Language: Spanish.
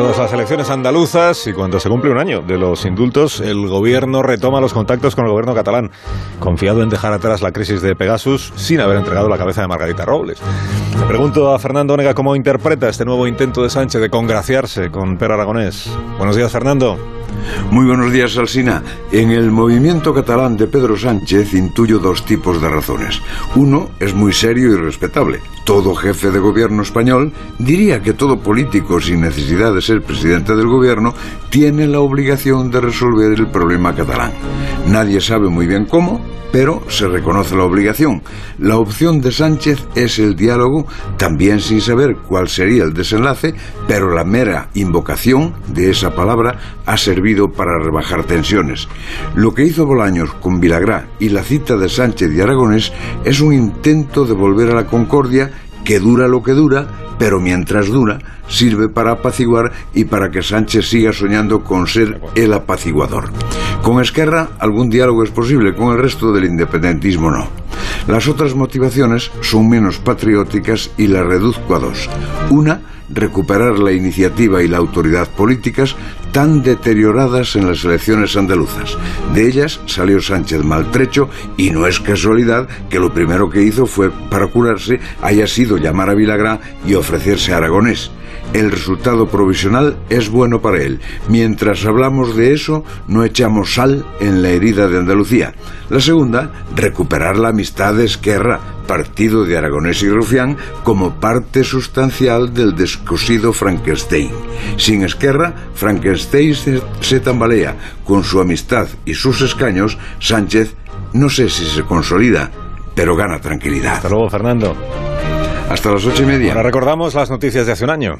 Las elecciones andaluzas y cuando se cumple un año de los indultos, el gobierno retoma los contactos con el gobierno catalán, confiado en dejar atrás la crisis de Pegasus sin haber entregado la cabeza de Margarita Robles. Le pregunto a Fernando Onega cómo interpreta este nuevo intento de Sánchez de congraciarse con Per Aragonés. Buenos días, Fernando. Muy buenos días, Alsina. En el movimiento catalán de Pedro Sánchez intuyo dos tipos de razones. Uno es muy serio y respetable. Todo jefe de gobierno español diría que todo político sin necesidad de ser presidente del gobierno tiene la obligación de resolver el problema catalán. Nadie sabe muy bien cómo, pero se reconoce la obligación. La opción de Sánchez es el diálogo, también sin saber cuál sería el desenlace, pero la mera invocación de esa palabra ha servido para rebajar tensiones. Lo que hizo Bolaños con Vilagrá y la cita de Sánchez y Aragonés es un intento de volver a la concordia que dura lo que dura, pero mientras dura, sirve para apaciguar y para que Sánchez siga soñando con ser el apaciguador. Con Esquerra algún diálogo es posible, con el resto del independentismo no. Las otras motivaciones son menos patrióticas y las reduzco a dos. Una, recuperar la iniciativa y la autoridad políticas tan deterioradas en las elecciones andaluzas. De ellas salió Sánchez maltrecho y no es casualidad que lo primero que hizo fue, para curarse, haya sido llamar a Vilagrá y ofrecerse a Aragonés el resultado provisional es bueno para él. Mientras hablamos de eso, no echamos sal en la herida de Andalucía. La segunda, recuperar la amistad de Esquerra, partido de Aragonés y Rufián, como parte sustancial del descosido Frankenstein. Sin Esquerra, Frankenstein se, se tambalea. Con su amistad y sus escaños, Sánchez no sé si se consolida, pero gana tranquilidad. Hasta luego, Fernando. Hasta las ocho y media. Ahora recordamos las noticias de hace un año.